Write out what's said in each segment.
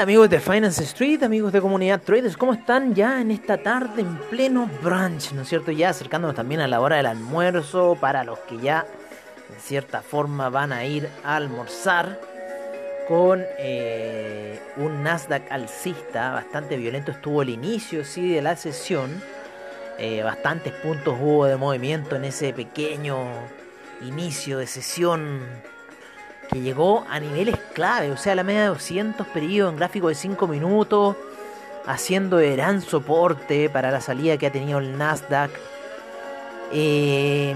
Amigos de Finance Street, amigos de Comunidad Traders, ¿cómo están ya en esta tarde en pleno brunch? ¿No es cierto? Ya acercándonos también a la hora del almuerzo para los que ya en cierta forma van a ir a almorzar con eh, un Nasdaq alcista bastante violento. Estuvo el inicio sí de la sesión, eh, bastantes puntos hubo de movimiento en ese pequeño inicio de sesión que llegó a niveles clave, o sea, la media de 200 periodos en gráfico de 5 minutos, haciendo gran soporte para la salida que ha tenido el Nasdaq. Eh,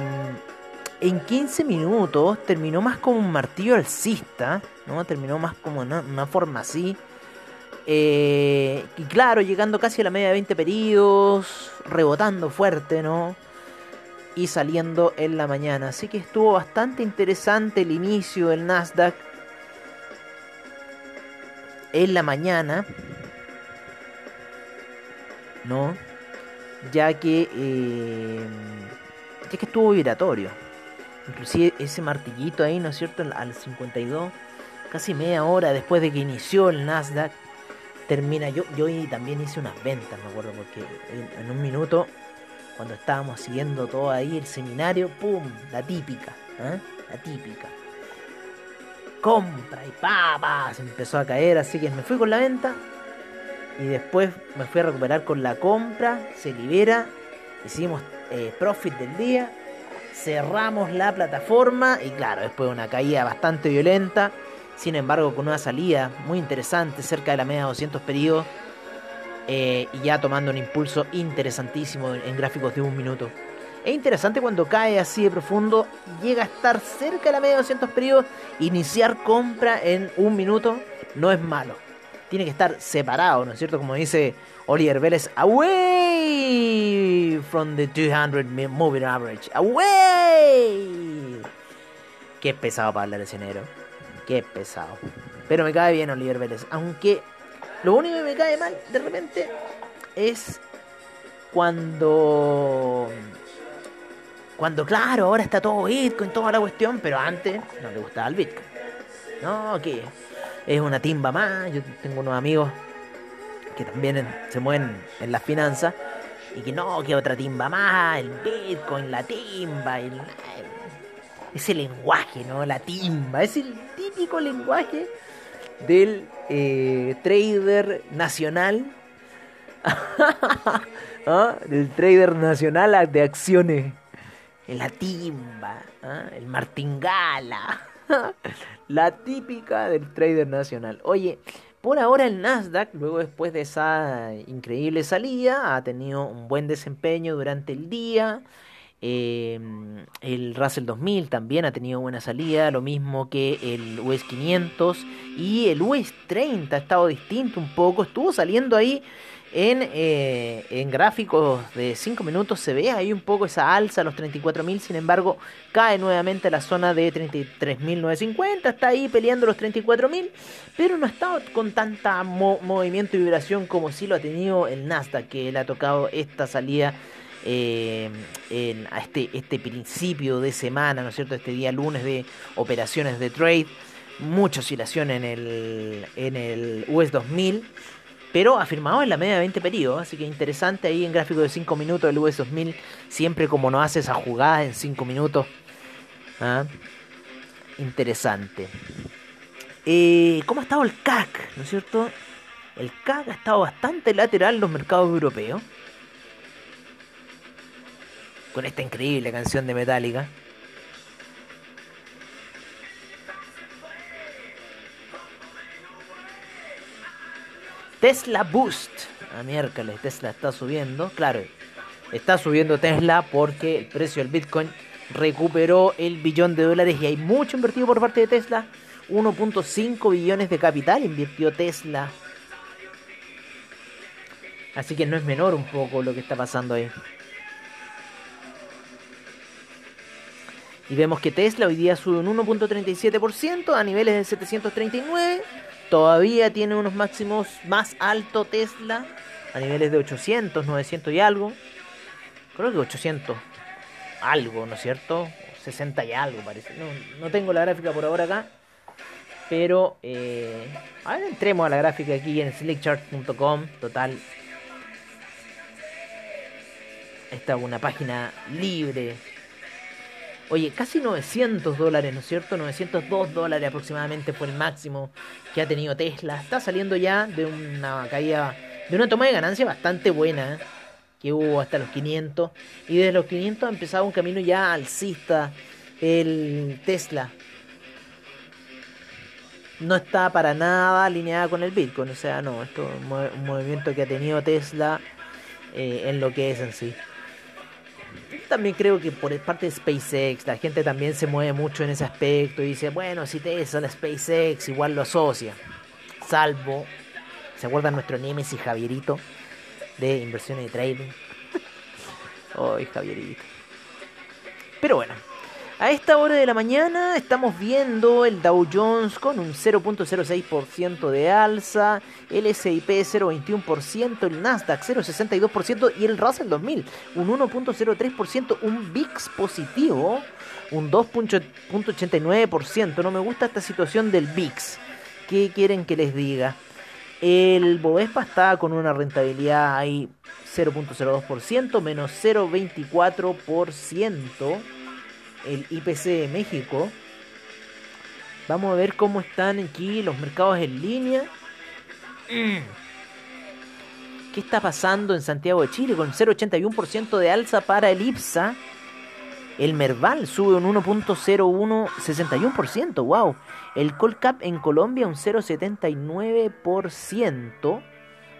en 15 minutos terminó más como un martillo alcista, ¿no? Terminó más como una, una forma así. Eh, y claro, llegando casi a la media de 20 periodos, rebotando fuerte, ¿no? Y saliendo en la mañana. Así que estuvo bastante interesante el inicio del Nasdaq en la mañana. ¿No? Ya que, eh, ya que estuvo vibratorio. Inclusive ese martillito ahí, ¿no es cierto? Al 52, casi media hora después de que inició el Nasdaq, termina. Yo, yo también hice unas ventas, me acuerdo, porque en un minuto cuando estábamos siguiendo todo ahí el seminario, ¡pum! La típica, ¿eh? La típica. Compra y papas, empezó a caer, así que me fui con la venta y después me fui a recuperar con la compra, se libera, hicimos eh, profit del día, cerramos la plataforma y claro, después una caída bastante violenta, sin embargo con una salida muy interesante cerca de la media de 200 periodos eh, y ya tomando un impulso interesantísimo en gráficos de un minuto. Es interesante cuando cae así de profundo, llega a estar cerca de la media de 200 periodos, iniciar compra en un minuto no es malo. Tiene que estar separado, ¿no es cierto? Como dice Oliver Vélez, away from the 200 moving average, away. Qué pesado para hablar ese qué pesado. Pero me cae bien Oliver Vélez, aunque lo único que me cae mal de repente es cuando. Cuando, claro, ahora está todo Bitcoin, toda la cuestión, pero antes no le gustaba el Bitcoin. No, que es una timba más. Yo tengo unos amigos que también se mueven en las finanzas y que no, que otra timba más, el Bitcoin, la timba, el, ese lenguaje, ¿no? La timba, es el típico lenguaje del eh, trader nacional. ¿Ah? Del trader nacional de acciones. La timba, ¿ah? el martingala. La típica del trader nacional. Oye, por ahora el Nasdaq, luego después de esa increíble salida, ha tenido un buen desempeño durante el día. Em, el Russell 2000 también ha tenido buena salida, lo mismo que el US 500 y el US 30 ha estado distinto un poco, estuvo saliendo ahí en, eh, en gráficos de 5 minutos, se ve ahí un poco esa alza a los 34.000, sin embargo cae nuevamente a la zona de 33.950, está ahí peleando los 34.000, pero no ha estado con tanta movimiento y vibración como si lo ha tenido el Nasdaq, que le ha tocado esta salida eh, a este, este principio de semana, ¿no es cierto? Este día lunes de operaciones de trade. Mucha oscilación en el, en el US 2000, pero afirmado en la media de 20 periodos. Así que interesante ahí en gráfico de 5 minutos el US 2000, siempre como no hace esa jugada en 5 minutos. ¿ah? Interesante. Eh, ¿Cómo ha estado el CAC? ¿No es cierto? El CAC ha estado bastante lateral en los mercados europeos con esta increíble canción de Metallica. Tesla Boost. A miércoles Tesla está subiendo. Claro, está subiendo Tesla porque el precio del Bitcoin recuperó el billón de dólares y hay mucho invertido por parte de Tesla. 1.5 billones de capital invirtió Tesla. Así que no es menor un poco lo que está pasando ahí. Y vemos que Tesla hoy día sube un 1.37% a niveles de 739. Todavía tiene unos máximos más altos Tesla a niveles de 800, 900 y algo. Creo que 800 algo, ¿no es cierto? 60 y algo parece. No, no tengo la gráfica por ahora acá. Pero, eh, a ver, entremos a la gráfica aquí en slickchart.com. Total. Esta es una página libre. Oye, casi 900 dólares, ¿no es cierto? 902 dólares aproximadamente fue el máximo que ha tenido Tesla. Está saliendo ya de una caída, de una toma de ganancia bastante buena, ¿eh? que hubo hasta los 500. Y desde los 500 ha empezado un camino ya alcista el Tesla no está para nada alineada con el Bitcoin. O sea, no, esto es un movimiento que ha tenido Tesla eh, en lo que es en sí. También creo que por parte de SpaceX, la gente también se mueve mucho en ese aspecto y dice, bueno, si Tesla, SpaceX, igual lo asocia. Salvo, ¿se acuerdan nuestro Nemesis Javierito de inversiones de trading? Ay, Javierito. Pero bueno, a esta hora de la mañana estamos viendo el Dow Jones con un 0.06% de alza, el S&P 0.21%, el Nasdaq 0.62% y el Russell 2000 un 1.03%, un VIX positivo, un 2.89%. No me gusta esta situación del VIX. ¿Qué quieren que les diga? El Bovespa está con una rentabilidad ahí 0.02%, menos 0.24% el IPC de México. Vamos a ver cómo están aquí los mercados en línea. ¿Qué está pasando en Santiago de Chile? Con 0,81% de alza para el IPSA. El Merval sube un 1.0161%. ¡Wow! El Colcap en Colombia un 0.79%.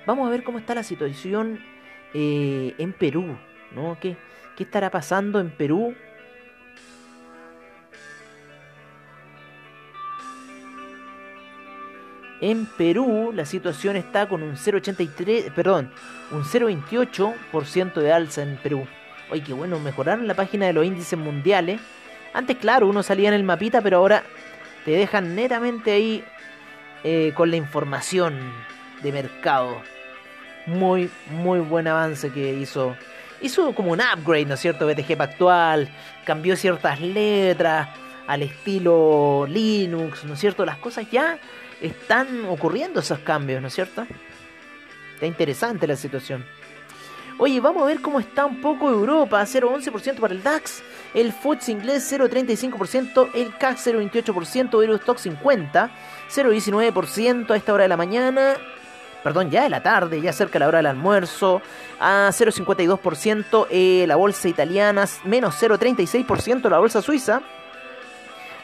Vamos a ver cómo está la situación eh, en Perú. ¿no? ¿Qué, ¿Qué estará pasando en Perú? En Perú la situación está con un 0,83, perdón, un 0,28% de alza en Perú. Oye, qué bueno, mejoraron la página de los índices mundiales. Antes, claro, uno salía en el mapita, pero ahora te dejan netamente ahí eh, con la información de mercado. Muy, muy buen avance que hizo. Hizo como un upgrade, ¿no es cierto? BTG actual, cambió ciertas letras al estilo Linux, ¿no es cierto? Las cosas ya están ocurriendo esos cambios, ¿no es cierto? Está interesante la situación. Oye, vamos a ver cómo está un poco Europa. 0,11% para el DAX. El FTSE inglés 0,35%. El CAC 0,28%. Eurostock 50. 0,19% a esta hora de la mañana. Perdón, ya de la tarde, ya cerca de la hora del almuerzo. A 0,52% eh, la bolsa italiana. Menos 0,36% la bolsa suiza.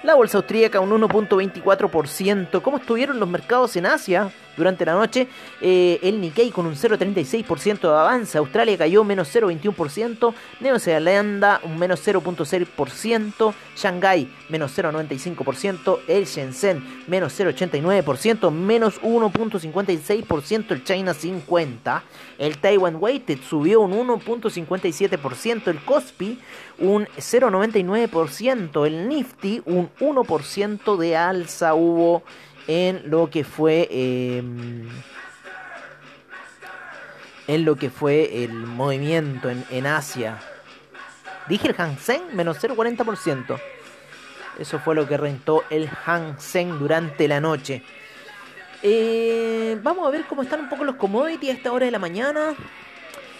La bolsa austríaca un 1.24%. ¿Cómo estuvieron los mercados en Asia durante la noche? Eh, el Nikkei con un 0.36% de avance. Australia cayó menos 0.21%. Nueva Zelanda un menos 0.6%. Shanghai menos 0.95%. El Shenzhen menos 0.89%. Menos 1.56% el China 50. El Taiwan Weighted subió un 1.57%. El Kospi un 0.99%. El Nifty un 1% de alza hubo en lo que fue em, en lo que fue el movimiento en, Asia. Dije el Hang Seng menos 0,40%. Eso fue lo que rentó el Hang Seng durante la noche. Eh, vamos a ver cómo están un poco los commodities a esta hora de la mañana.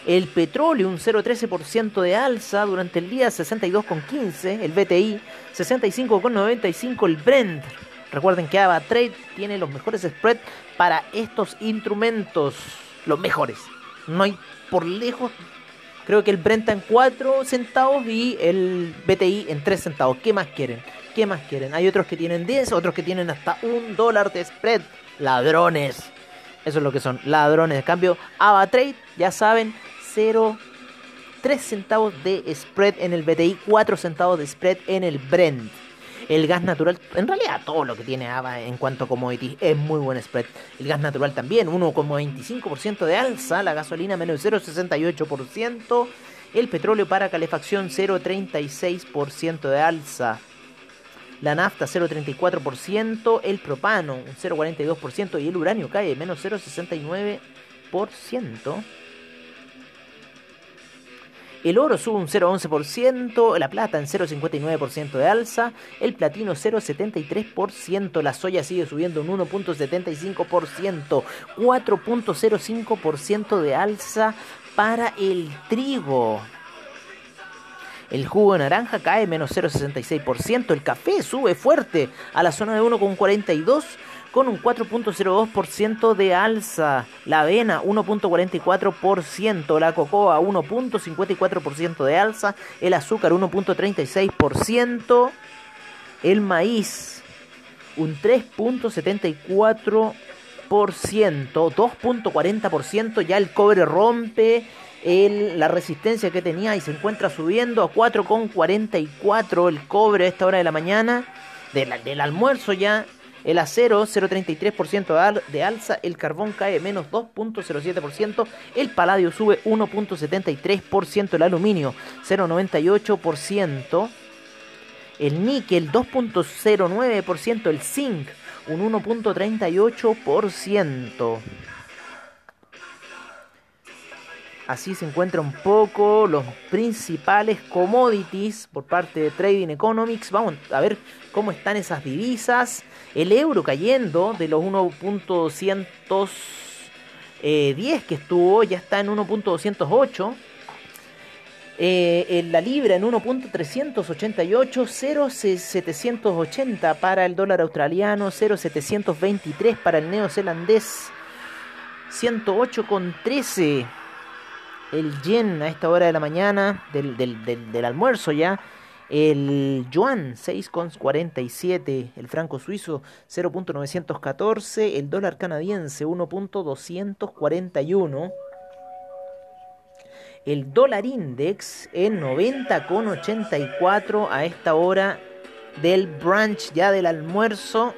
El petróleo un 0,13% de alza durante el día 62,15. El BTI 65,95. El Brent Recuerden que Ava Trade tiene los mejores spreads para estos instrumentos. Los mejores. No hay por lejos. Creo que el Brent en 4 centavos y el BTI en 3 centavos. ¿Qué más quieren? ¿Qué más quieren? Hay otros que tienen 10, otros que tienen hasta un dólar de spread. Ladrones. Eso es lo que son, ladrones. En cambio, Trade, ya saben, 0, 3 centavos de spread en el BTI, 4 centavos de spread en el Brent el gas natural, en realidad todo lo que tiene AVA en cuanto a commodities es muy buen spread. El gas natural también, 1,25% de alza, la gasolina menos 0,68%, el petróleo para calefacción 0,36% de alza. La nafta 0,34%, el propano un 0,42% y el uranio cae menos 0,69%. El oro sube un 0,11%, la plata en 0,59% de alza, el platino 0,73%, la soya sigue subiendo un 1,75%, 4,05% de alza para el trigo. El jugo de naranja cae menos 0,66%. El café sube fuerte a la zona de 1,42 con un 4.02% de alza. La avena 1.44%, la cocoa 1.54% de alza, el azúcar 1.36%, el maíz un 3.74%, 2.40%, ya el cobre rompe. La resistencia que tenía y se encuentra subiendo a 4,44 el cobre a esta hora de la mañana, del almuerzo ya el acero 0,33% de alza, el carbón cae menos 2,07%, el paladio sube 1,73%, el aluminio 0,98%, el níquel 2,09%, el zinc un 1,38%. Así se encuentra un poco los principales commodities por parte de Trading Economics. Vamos a ver cómo están esas divisas. El euro cayendo de los 1.210 eh, que estuvo, ya está en 1.208. Eh, la libra en 1.388, 0.780 para el dólar australiano, 0.723 para el neozelandés, 108,13 el yen a esta hora de la mañana, del, del, del, almuerzo ya. El yuan 6,47, el franco suizo 0.914, el dólar canadiense 1.241, el dólar index en 90,84 a esta hora del brunch ya del almuerzo.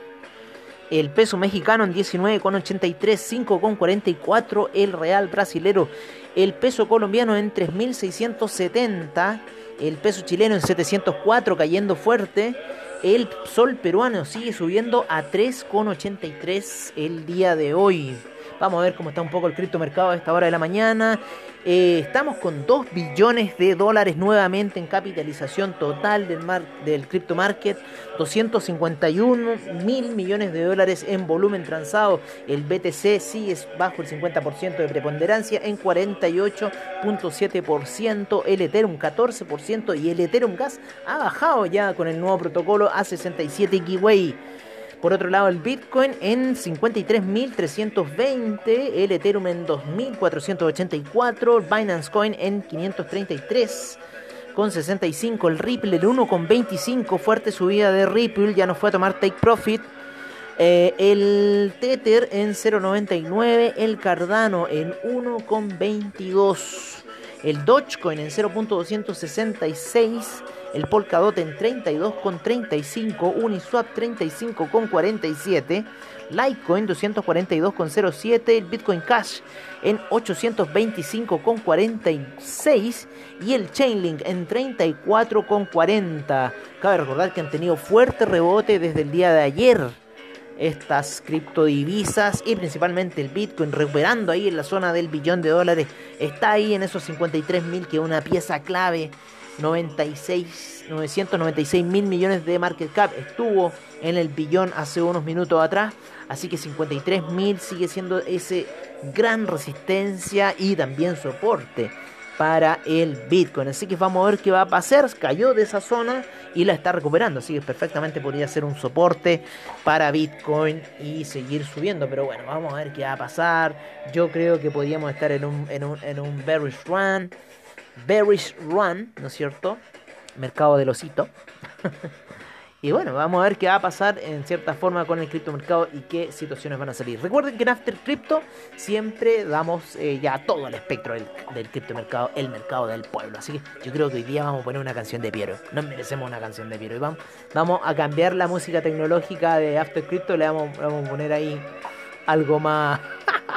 El peso mexicano en 19,83, 5,44 el real brasilero el peso colombiano en 3.670, el peso chileno en 704 cayendo fuerte, el sol peruano sigue subiendo a 3,83 el día de hoy. Vamos a ver cómo está un poco el criptomercado a esta hora de la mañana. Eh, estamos con 2 billones de dólares nuevamente en capitalización total del, mar, del crypto market, 251 mil millones de dólares en volumen transado. El BTC sigue bajo el 50% de preponderancia en 48.7%, el Ethereum 14% y el Ethereum Gas ha bajado ya con el nuevo protocolo a 67 Kiwei. Por otro lado, el Bitcoin en 53.320, el Ethereum en 2.484, el Binance Coin en 533 con 65, el Ripple en 1,25, fuerte subida de Ripple, ya no fue a tomar Take Profit. Eh, el Tether en 0,99, el Cardano en 1,22, el Dogecoin en 0.266 el Polkadot en 32,35, Uniswap 35,47, Litecoin 242,07, el Bitcoin Cash en 825,46 y el Chainlink en 34,40. Cabe recordar que han tenido fuerte rebote desde el día de ayer estas criptodivisas y principalmente el Bitcoin recuperando ahí en la zona del billón de dólares. Está ahí en esos 53 mil que es una pieza clave 96, 996 mil millones de market cap. Estuvo en el billón hace unos minutos atrás. Así que 53 mil sigue siendo ese gran resistencia y también soporte para el Bitcoin. Así que vamos a ver qué va a pasar. Cayó de esa zona y la está recuperando. Así que perfectamente podría ser un soporte para Bitcoin y seguir subiendo. Pero bueno, vamos a ver qué va a pasar. Yo creo que podríamos estar en un, en un, en un bearish run. Bearish Run, ¿no es cierto? Mercado del osito. y bueno, vamos a ver qué va a pasar en cierta forma con el criptomercado y qué situaciones van a salir. Recuerden que en After Crypto siempre damos eh, ya todo el espectro del, del criptomercado, el mercado del pueblo. Así que yo creo que hoy día vamos a poner una canción de Piero. No merecemos una canción de Piero. Y vamos, vamos a cambiar la música tecnológica de After Crypto. Le vamos, vamos a poner ahí algo más.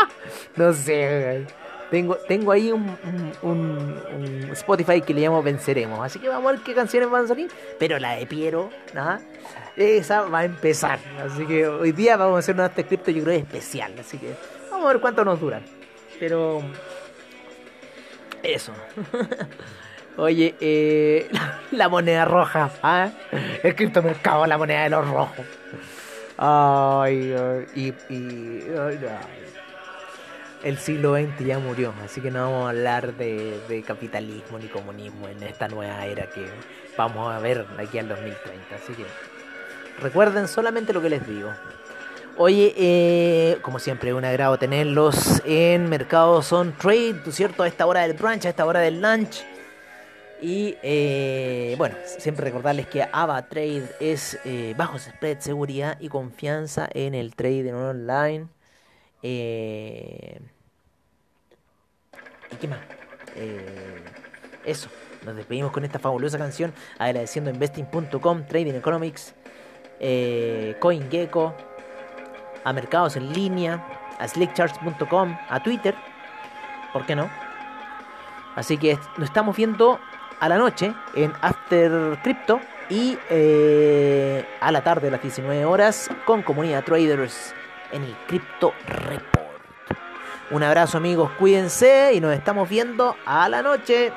no sé, tengo, tengo ahí un, un, Spotify que le llamo Venceremos. Así que vamos a ver qué canciones van a salir. Pero la de Piero, nada. Esa va a empezar. Así que hoy día vamos a hacer un script yo creo especial. Así que vamos a ver cuánto nos duran. Pero... Eso. Oye, eh, la, moneda roja, ¿ah? El criptomercado, la moneda de los rojos. Ay, y, y el siglo XX ya murió, así que no vamos a hablar de, capitalismo ni comunismo en esta nueva era que vamos a ver aquí al 2030. Así que recuerden solamente lo que les digo. Oye, eh, como siempre, un agrado tenerlos en Mercados on Trade, ¿cierto? A esta hora del brunch, a esta hora del lunch. Y eh, bueno, siempre recordarles que AVA Trade es eh, bajos spread, seguridad y confianza en el trading online. Eh, ¿Y qué más? eso, nos despedimos con esta fabulosa canción agradeciendo investing.com, Trading Economics, CoinGecko, a mercados en línea, a slickcharts.com, a Twitter, ¿por qué no? Así que nos estamos viendo a la noche en After Crypto y eh, a la tarde a las 19 horas con Comunidad Traders en el Crypto Report. Un abrazo amigos, cuídense y nos estamos viendo a la noche.